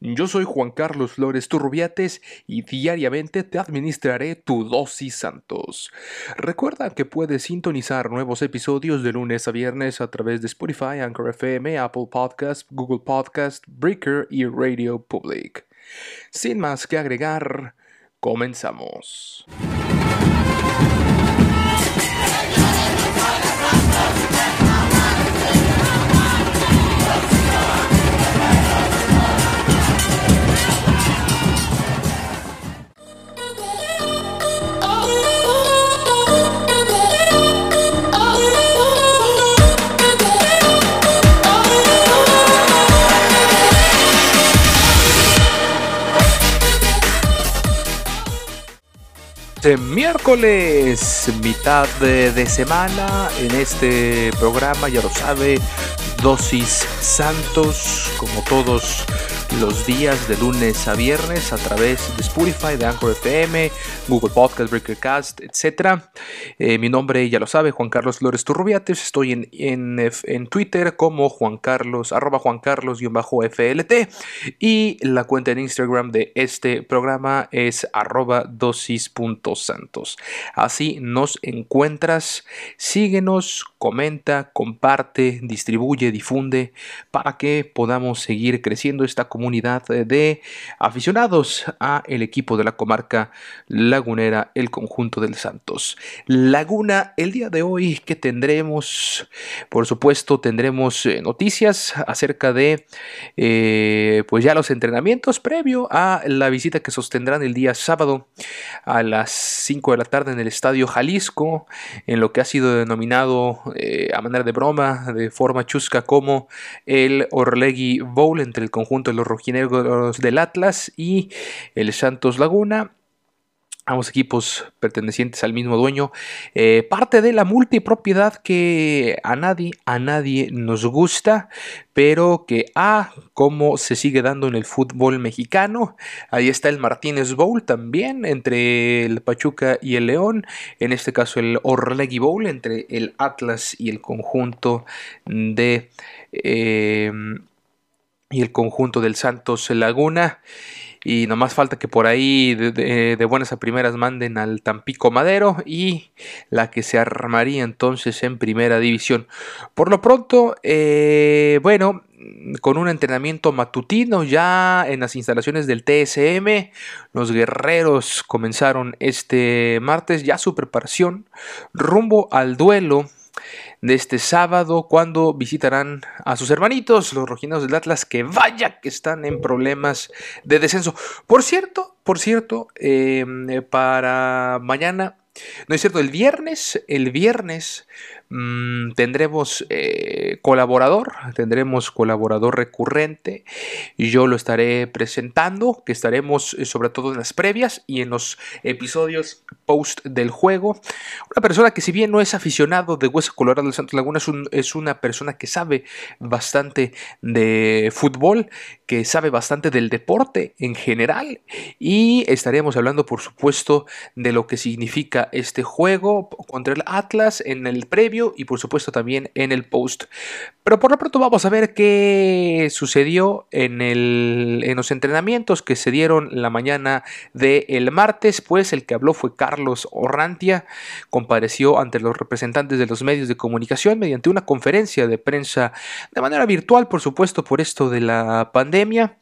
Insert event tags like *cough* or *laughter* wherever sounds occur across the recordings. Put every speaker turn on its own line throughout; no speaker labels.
Yo soy Juan Carlos Flores Turrubiates y diariamente te administraré tu dosis Santos. Recuerda que puedes sintonizar nuevos episodios de lunes a viernes a través de Spotify, Anchor FM, Apple Podcast, Google Podcast, Breaker y Radio Public. Sin más que agregar, comenzamos. Miércoles, mitad de, semana, en este programa, ya lo sabe, Dosis Santos, como todos los días de lunes a viernes a través de Spotify, de Anchor FM, Google Podcast, Breakercast, etc. Eh, mi nombre ya lo sabe, Juan Carlos Flores Turrubiates. Estoy en, en, Twitter como Juan Carlos, arroba Juan Carlos-FLT. Y la cuenta en Instagram de este programa es arroba dosis.santos. Así nos encuentras. Síguenos, comenta, comparte, distribuye, difunde para que podamos seguir creciendo esta comunidad comunidad de aficionados a el equipo de la comarca lagunera, el conjunto del Santos. Laguna, el día de hoy que tendremos, por supuesto, tendremos eh, noticias acerca de, eh, pues ya los entrenamientos previo a la visita que sostendrán el día sábado a las 5 de la tarde en el Estadio Jalisco, en lo que ha sido denominado eh, a manera de broma, de forma chusca, como el Orlegui Bowl entre el conjunto de los rojinegros del Atlas y el Santos Laguna ambos equipos pertenecientes al mismo dueño, eh, parte de la multipropiedad que a nadie, a nadie nos gusta, pero que ah, cómo se sigue dando en el fútbol mexicano. Ahí está el Martínez Bowl también entre el Pachuca y el León, en este caso el Orlegui Bowl entre el Atlas y el conjunto de eh, y el conjunto del Santos Laguna. Y nomás falta que por ahí de, buenas a primeras manden al Tampico Madero y la que se armaría entonces en primera división. Por lo pronto, eh, bueno, con un entrenamiento matutino ya en las instalaciones del TSM. Los guerreros comenzaron este martes ya su preparación rumbo al duelo de este sábado cuando visitarán a sus hermanitos, los rojineros del Atlas, que vaya que están en problemas de descenso. Por cierto, por cierto, em, para mañana, no es cierto, el viernes, el viernes Mm, tendremos eh, colaborador, tendremos colaborador recurrente yo lo estaré presentando, que estaremos eh, sobre todo en las previas y en los episodios post del juego. Una persona que si bien no es aficionado de Hueso Colorado de Santos Laguna, es, es una persona que sabe bastante de fútbol, que sabe bastante del deporte en general y estaremos hablando por supuesto de lo que significa este juego contra el Atlas en el previo y por supuesto también en el post. Pero por lo pronto vamos a ver qué sucedió en, los entrenamientos que se dieron la mañana del martes, pues el que habló fue Carlos Orrantia, compareció ante los representantes de los medios de comunicación mediante una conferencia de prensa de manera virtual, por supuesto, por esto de la pandemia,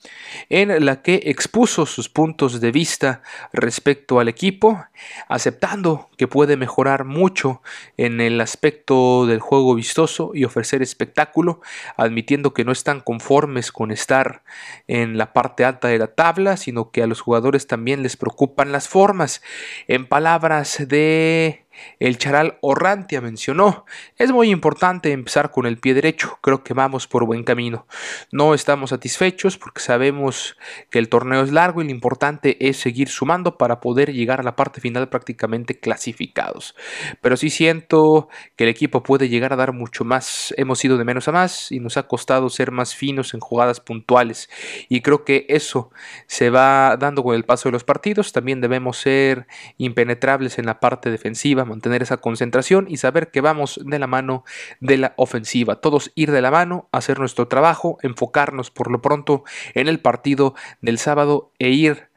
en la que expuso sus puntos de vista respecto al equipo, aceptando que puede mejorar mucho en el aspecto del juego vistoso y ofrecer espectáculo, admitiendo que no están conformes con estar en la parte alta de la tabla, sino que a los jugadores también les preocupan las formas. En palabras de el Charal Orrantia mencionó, es muy importante empezar con el pie derecho, creo que vamos por buen camino. No estamos satisfechos porque sabemos que el torneo es largo y lo importante es seguir sumando para poder llegar a la parte final prácticamente clasificados. Pero sí siento que el equipo puede llegar a dar mucho más, hemos ido de menos a más y nos ha costado ser más finos en jugadas puntuales y creo que eso se va dando con el paso de los partidos, también debemos ser impenetrables en la parte defensiva, mantener esa concentración y saber que vamos de la mano de la ofensiva. Todos ir de la mano, hacer nuestro trabajo, enfocarnos por lo pronto en el partido del sábado e ir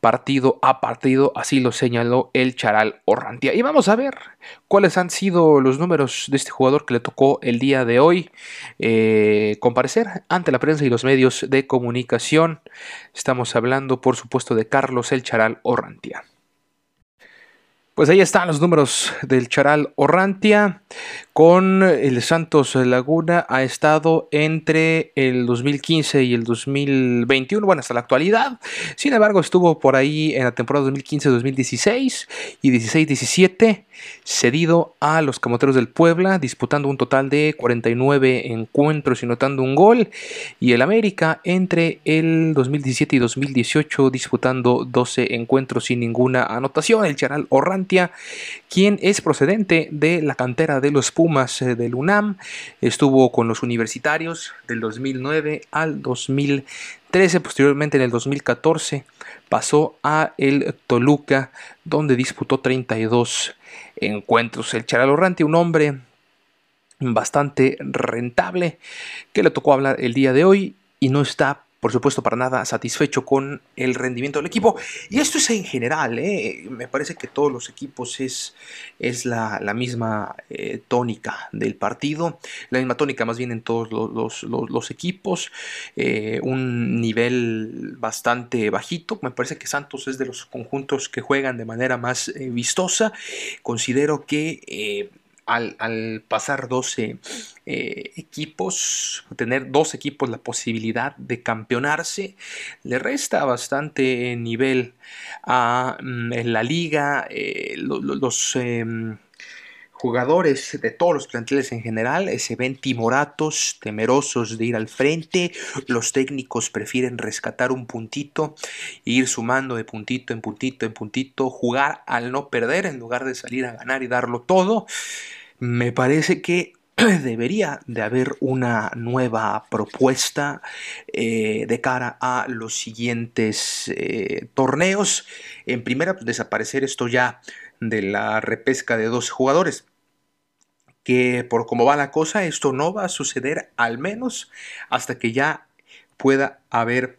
partido a partido, así lo señaló el Charal Orrantia. Y vamos a ver cuáles han sido los números de este jugador que le tocó el día de hoy eh, comparecer ante la prensa y los medios de comunicación. Estamos hablando, por supuesto, de Carlos el Charal Orrantia. Pues ahí están los números del Charal Orrantia. Con el Santos Laguna ha estado entre el 2015 y el 2021, bueno, hasta la actualidad. Sin embargo, estuvo por ahí en la temporada 2015-2016 y 16-17 cedido a los Camoteros del Puebla, disputando un total de 49 encuentros y notando un gol, y el América entre el 2017 y 2018 disputando 12 encuentros sin ninguna anotación. El Charal Orrantia, quien es procedente de la cantera de los Pumas eh, del UNAM, estuvo con los universitarios del 2009 al 2013, posteriormente en el 2014 pasó a el Toluca, donde disputó 32 encuentros. El Charalorrante, un hombre bastante rentable, que le tocó hablar el día de hoy y no está por supuesto, para nada satisfecho con el rendimiento del equipo. Y esto es en general, ¿eh? me parece que todos los equipos es, es la, misma eh, tónica del partido, la misma tónica más bien en todos los, equipos, eh, un nivel bastante bajito. Me parece que Santos es de los conjuntos que juegan de manera más vistosa. Considero que al, pasar 12 eh, equipos, tener dos equipos la posibilidad de campeonarse, le resta bastante nivel a mm, la liga, eh, los... Em, jugadores de todos los planteles en general se ven timoratos, temerosos de ir al frente. Los técnicos prefieren rescatar un puntito e ir sumando de puntito en puntito en puntito, jugar al no perder en lugar de salir a ganar y darlo todo me parece que *clears throat* debería de haber una nueva propuesta eh, de cara a los siguientes eh, torneos. En primera, desaparecer esto ya de la repesca de dos jugadores. Que por cómo va la cosa, esto no va a suceder al menos hasta que ya pueda haber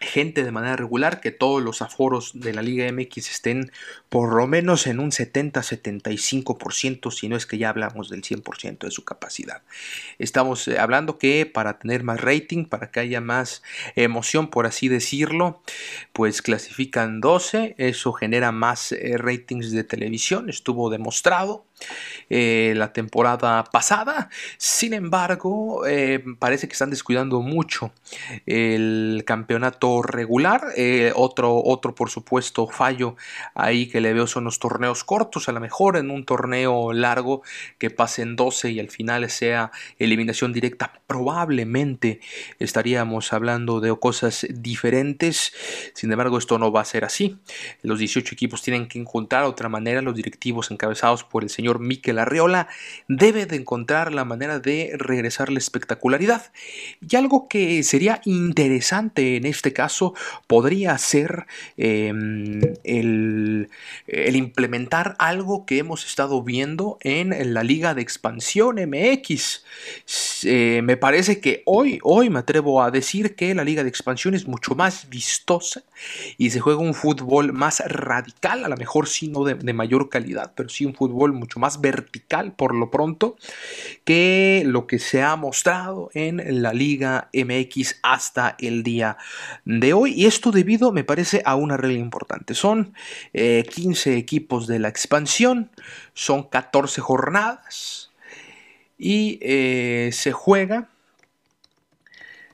gente de manera regular, que todos los aforos de la Liga MX estén por lo menos en un 70-75%, si no es que ya hablamos del 100% de su capacidad. Estamos eh, hablando que para tener más rating, para que haya más emoción, por así decirlo, pues clasifican 12, eso genera más eh, ratings de televisión, estuvo demostrado. Eh, la temporada pasada. Sin embargo, eh, parece que están descuidando mucho el campeonato regular. Eh, otro, otro, por supuesto, fallo ahí que le veo son los torneos cortos. A lo mejor en un torneo largo que pasen 12 y al final sea eliminación directa, probablemente estaríamos hablando de cosas diferentes. Sin embargo, esto no va a ser así. Los 18 equipos tienen que encontrar otra manera. Los directivos encabezados por el señor Miquel Arriola debe de encontrar la manera de regresar la espectacularidad. Y algo que sería interesante en este caso podría ser em, el, implementar algo que hemos estado viendo en la Liga de Expansión MX. Eh, me parece que hoy, hoy me atrevo a decir que la Liga de Expansión es mucho más vistosa y se juega un fútbol más radical, a lo mejor sí no de, de mayor calidad, pero sí un fútbol mucho más vertical por lo pronto que lo que se ha mostrado en la Liga MX hasta el día de hoy. Y esto debido, me parece, a una regla importante. Son 15 eh, equipos de la expansión, son 14 jornadas y eh, se juega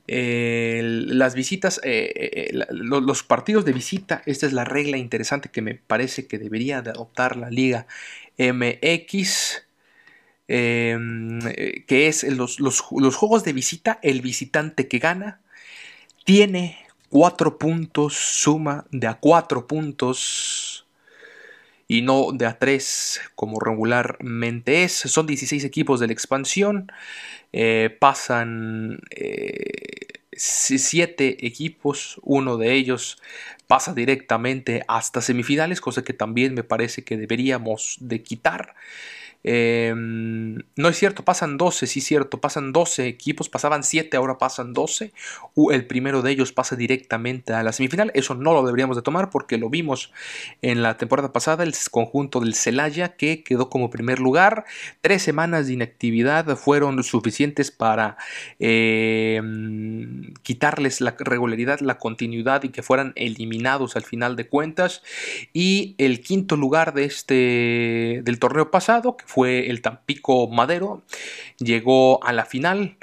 las visitas, los partidos de visita, esta es la regla interesante que me parece que debería de adoptar la Liga MX. Em, que es los, los, juegos de visita, el visitante que gana tiene cuatro puntos, suma de a cuatro puntos y no de a tres como regularmente es. Son 16 equipos de la expansión, eh, pasan eh, siete equipos, uno de ellos pasa directamente hasta semifinales, cosa que también me parece que deberíamos de quitar. Em, no es cierto, pasan 12, sí es cierto, pasan 12 equipos, pasaban 7, ahora pasan 12. El primero de ellos pasa directamente a la semifinal. Eso no lo deberíamos de tomar porque lo vimos en la temporada pasada, el conjunto del Celaya que quedó como primer lugar. Tres semanas de inactividad fueron suficientes para em, quitarles la regularidad, la continuidad y que fueran al final de cuentas. Y el quinto lugar de este del torneo pasado, que fue el Tampico Madero, llegó a la final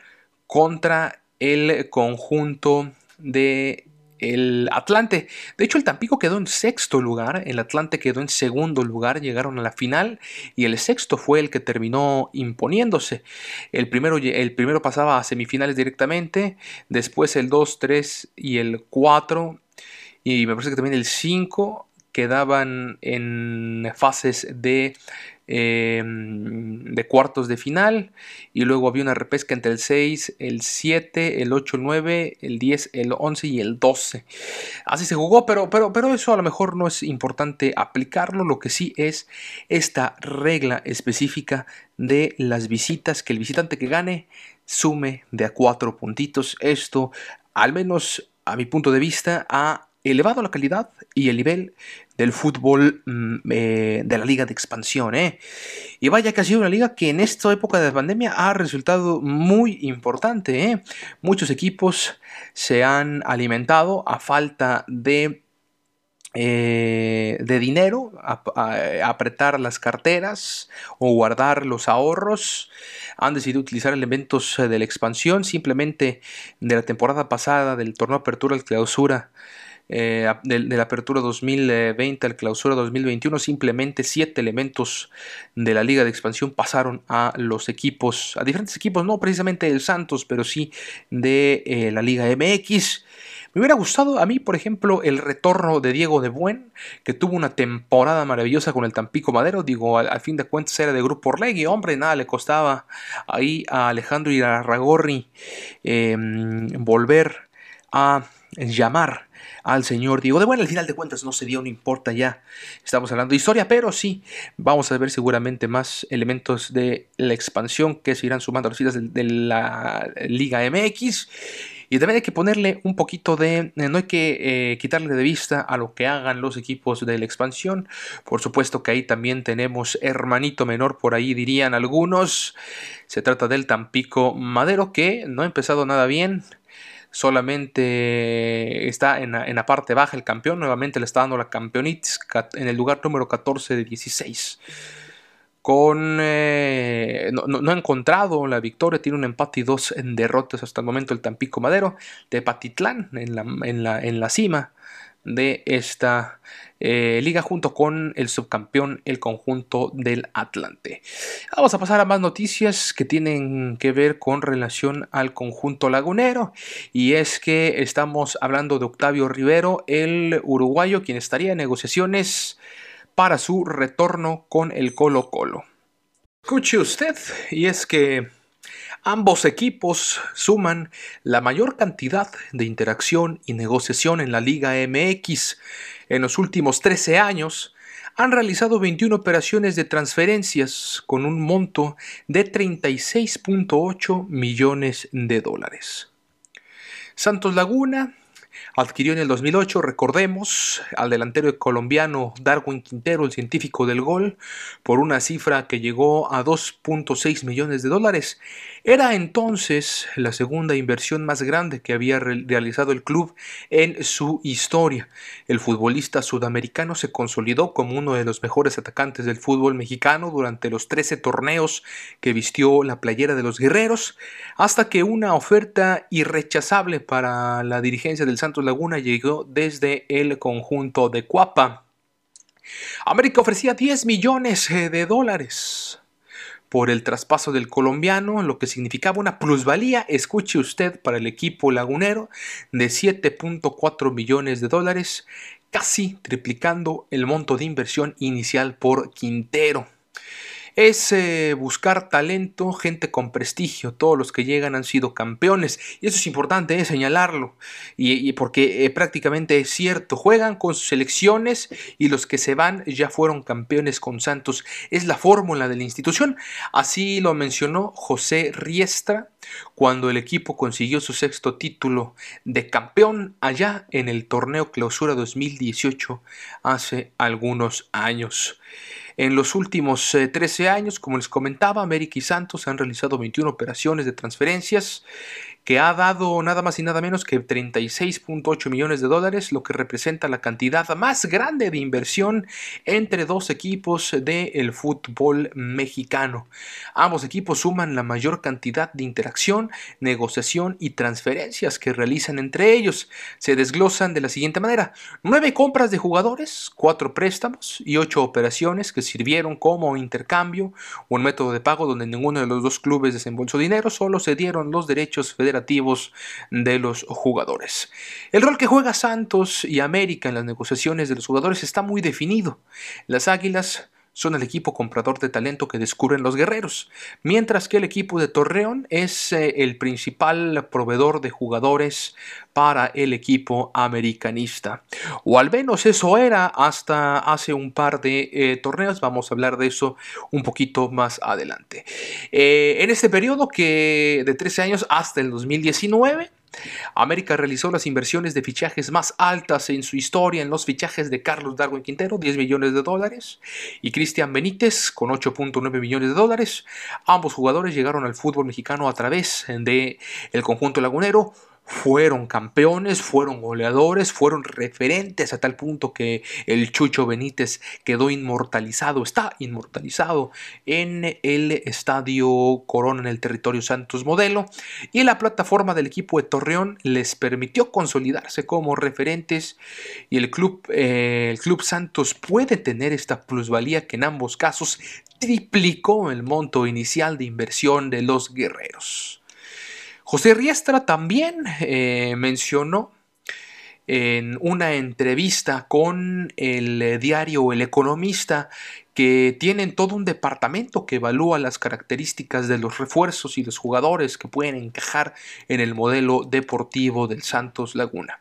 contra el conjunto de el Atlante. De hecho, el Tampico quedó en sexto lugar, el Atlante quedó en segundo lugar, llegaron a la final y el sexto fue el que terminó imponiéndose. El primero, el primero pasaba a semifinales directamente, después el 2, 3 y el 4 y me parece que también el 5 quedaban en fases de Em, de cuartos de final y luego había una repesca entre el 6, el 7, el 8, el 9, el 10, el 11 y el 12. Así se jugó, pero, pero, pero eso a lo mejor no es importante aplicarlo, lo que sí es esta regla específica de las visitas, que el visitante que gane sume de a cuatro puntitos. Esto, al menos a mi punto de vista, ha elevado la calidad y el nivel del fútbol mm, eh, de la liga de expansión. ¿eh? Y vaya que ha sido una liga que en esta época de pandemia ha resultado muy importante. ¿eh? Muchos equipos se han alimentado a falta de de dinero, apretar las carteras o guardar los ahorros. Han decidido utilizar elementos de la expansión, simplemente de la temporada pasada del torneo Apertura al Clausura eh, de, la apertura 2020 al clausura 2021, simplemente siete elementos de la liga de expansión pasaron a los equipos, a diferentes equipos, no precisamente del Santos, pero sí de eh, la liga MX. Me hubiera gustado a mí, por ejemplo, el retorno de Diego de Buen, que tuvo una temporada maravillosa con el Tampico Madero. Digo, al, fin de cuentas era de Grupo Orlegui. Hombre, nada le costaba ahí a Alejandro Irarragorri eh, volver a llamar al señor Diego de bueno, al final de cuentas no se dio, no importa ya, estamos hablando de historia, pero sí, vamos a ver seguramente más elementos de la expansión que se irán sumando a las filas de, la Liga MX. Y también hay que ponerle un poquito de, no hay que eh, quitarle de vista a lo que hagan los equipos de la expansión. Por supuesto que ahí también tenemos hermanito menor, por ahí dirían algunos. Se trata del Tampico Madero que no ha empezado nada bien solamente está en la, parte baja el campeón, nuevamente le está dando la campeonitis en el lugar número 14 de 16. Con, eh, no, ha encontrado la victoria, tiene un empate y dos en derrotas hasta el momento el Tampico Madero de Patitlán en la, en la, en la cima de esta eh, liga junto con el subcampeón, el conjunto del Atlante. Vamos a pasar a más noticias que tienen que ver con relación al conjunto lagunero y es que estamos hablando de Octavio Rivero, el uruguayo, quien estaría en negociaciones para su retorno con el Colo Colo. Escuche usted, y es que Ambos equipos suman la mayor cantidad de interacción y negociación en la Liga MX. En los últimos 13 años han realizado 21 operaciones de transferencias con un monto de 36.8 millones de dólares. Santos Laguna Adquirió en el 2008, recordemos, al delantero colombiano Darwin Quintero, el científico del gol, por una cifra que llegó a 2.6 millones de dólares. Era entonces la segunda inversión más grande que había realizado el club en su historia. El futbolista sudamericano se consolidó como uno de los mejores atacantes del fútbol mexicano durante los 13 torneos que vistió la playera de los guerreros, hasta que una oferta irrechazable para la dirigencia del Santos Laguna llegó desde el conjunto de Cuapa. América ofrecía 10 millones eh, de dólares por el traspaso del colombiano, lo que significaba una plusvalía, escuche usted, para el equipo lagunero de 7.4 millones de dólares, casi triplicando el monto de inversión inicial por Quintero es eh, buscar talento, gente con prestigio. Todos los que llegan han sido campeones. Y eso es importante eh, señalarlo. Y, porque eh, prácticamente es cierto. Juegan con sus selecciones y los que se van ya fueron campeones con Santos. Es la fórmula de la institución. Así lo mencionó José Riestra cuando el equipo consiguió su sexto título de campeón allá en el torneo Clausura 2018 hace algunos años. En los últimos 13 eh, años, como les comentaba, América y Santos han realizado 21 operaciones de transferencias que ha dado nada más y nada menos que 36.8 millones de dólares, lo que representa la cantidad más grande de inversión entre dos equipos del fútbol mexicano. Ambos equipos suman la mayor cantidad de interacción, negociación y transferencias que realizan entre ellos. Se desglosan de la siguiente manera: nueve compras de jugadores, cuatro préstamos y ocho operaciones que sirvieron como intercambio, un método de pago donde ninguno de los dos clubes desembolsó dinero, solo se dieron los derechos federales de los jugadores. El rol que juega Santos y América en las negociaciones de los jugadores está muy definido. Las Águilas son el equipo comprador de talento que descubren los guerreros, mientras que el equipo de Torreón es eh, el principal proveedor de jugadores para el equipo americanista. O al menos eso era hasta hace un par de eh, torneos, vamos a hablar de eso un poquito más adelante. Eh, en este periodo que de 13 años hasta el 2019, América realizó las inversiones de fichajes más altas en su historia en los fichajes de Carlos Darwin Quintero, 10 millones de dólares, y Cristian Benítez, con 8.9 millones de dólares. Ambos jugadores llegaron al fútbol mexicano a través de el conjunto lagunero fueron campeones, fueron goleadores, fueron referentes a tal punto que el Chucho Benítez quedó inmortalizado, está inmortalizado en el Estadio Corona en el territorio Santos Modelo y la plataforma del equipo de Torreón les permitió consolidarse como referentes y el club, eh, el club Santos puede tener esta plusvalía que en ambos casos triplicó el monto inicial de inversión de los guerreros. José Riestra también eh, mencionó en una entrevista con el eh, diario El Economista que tienen todo un departamento que evalúa las características de los refuerzos y los jugadores que pueden encajar en el modelo deportivo del Santos Laguna.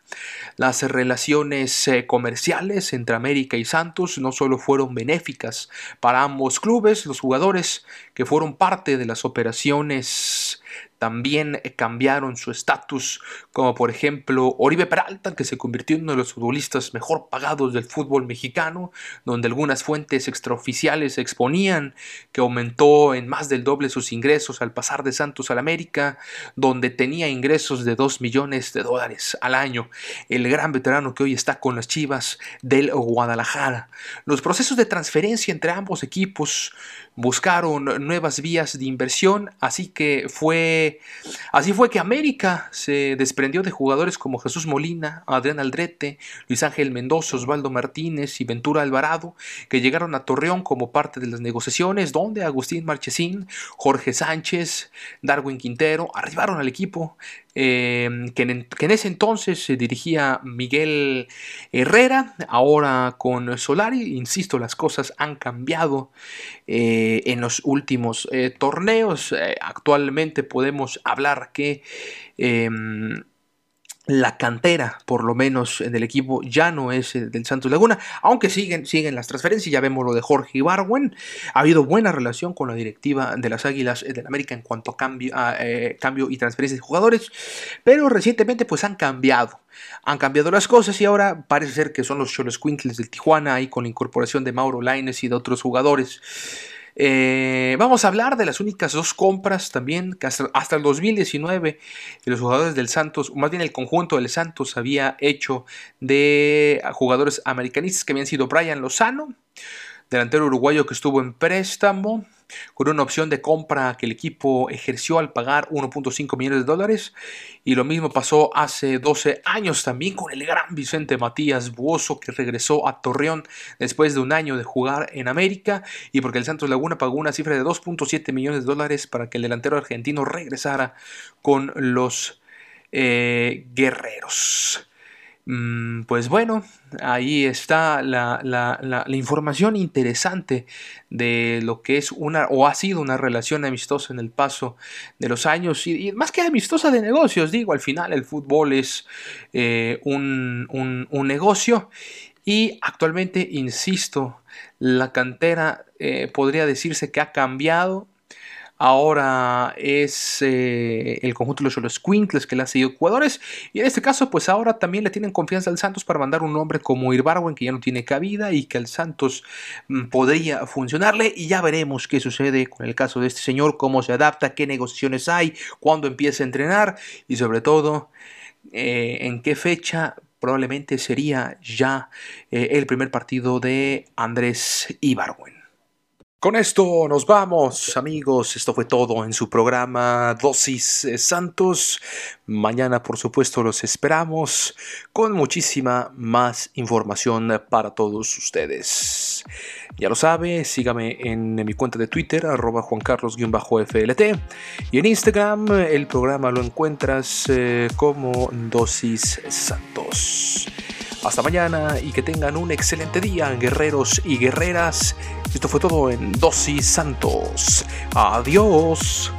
Las relaciones eh, comerciales entre América y Santos no solo fueron benéficas para ambos clubes, los jugadores que fueron parte de las operaciones también cambiaron su estatus, como por ejemplo Oribe Peralta, que se convirtió en uno de los futbolistas mejor pagados del fútbol mexicano, donde algunas fuentes extraoficiales exponían que aumentó en más del doble sus ingresos al pasar de Santos al América, donde tenía ingresos de 2 millones de dólares al año, el gran veterano que hoy está con las Chivas del Guadalajara. Los procesos de transferencia entre ambos equipos buscaron nuevas vías de inversión, así que fue así fue que América se desprendió de jugadores como Jesús Molina, Adrián Aldrete, Luis Ángel Mendoza, Osvaldo Martínez y Ventura Alvarado, que llegaron a Torreón como parte de las negociaciones, donde Agustín Marchesín, Jorge Sánchez, Darwin Quintero arribaron al equipo Em, que, en, ese entonces se dirigía Miguel Herrera, ahora con Solari, insisto, las cosas han cambiado eh, en los últimos eh, torneos, eh, actualmente podemos hablar que em, la cantera, por lo menos del equipo, ya no es eh, del Santos Laguna, aunque siguen, siguen las transferencias, ya vemos lo de Jorge Ibarwen, ha habido buena relación con la directiva de las Águilas del América en cuanto a cambio, eh, cambio y transferencias de jugadores, pero recientemente pues han cambiado, han cambiado las cosas y ahora parece ser que son los Cholos del Tijuana ahí con la incorporación de Mauro Laines y de otros jugadores. Eh, vamos a hablar de las únicas dos compras también que hasta, el 2019 los jugadores del Santos, más bien el conjunto del Santos había hecho de jugadores americanistas que habían sido Brian Lozano, delantero uruguayo que estuvo en préstamo, con una opción de compra que el equipo ejerció al pagar 1.5 millones de dólares. Y lo mismo pasó hace 12 años también con el gran Vicente Matías Buoso que regresó a Torreón después de un año de jugar en América y porque el Santos Laguna pagó una cifra de 2.7 millones de dólares para que el delantero argentino regresara con los eh, guerreros. Mm, pues bueno, ahí está la, información interesante de lo que es una o ha sido una relación amistosa en el paso de los años y, más que amistosa de negocios, digo, al final el fútbol es eh, un, negocio y actualmente, insisto, la cantera eh, podría decirse que ha cambiado ahora es eh, el conjunto de los Quinkles que le ha seguido jugadores y en este caso pues ahora también le tienen confianza al Santos para mandar un nombre como Irbarwen que ya no tiene cabida y que al Santos mm, podría funcionarle y ya veremos qué sucede con el caso de este señor, cómo se adapta, qué negociaciones hay, cuándo empieza a entrenar y sobre todo eh, en qué fecha probablemente sería ya eh, el primer partido de Andrés Ibarwen. Con esto nos vamos, amigos. Esto fue todo en su programa Dosis Santos. Mañana, por supuesto, los esperamos con muchísima más información para todos ustedes. Ya lo sabe, sígame en mi cuenta de Twitter, arroba juancarlos-flt. Y en Instagram, el programa lo encuentras eh, como Dosis Santos. Hasta mañana y que tengan un excelente día, guerreros y guerreras. Esto fue todo en Dosis Santos. Adiós.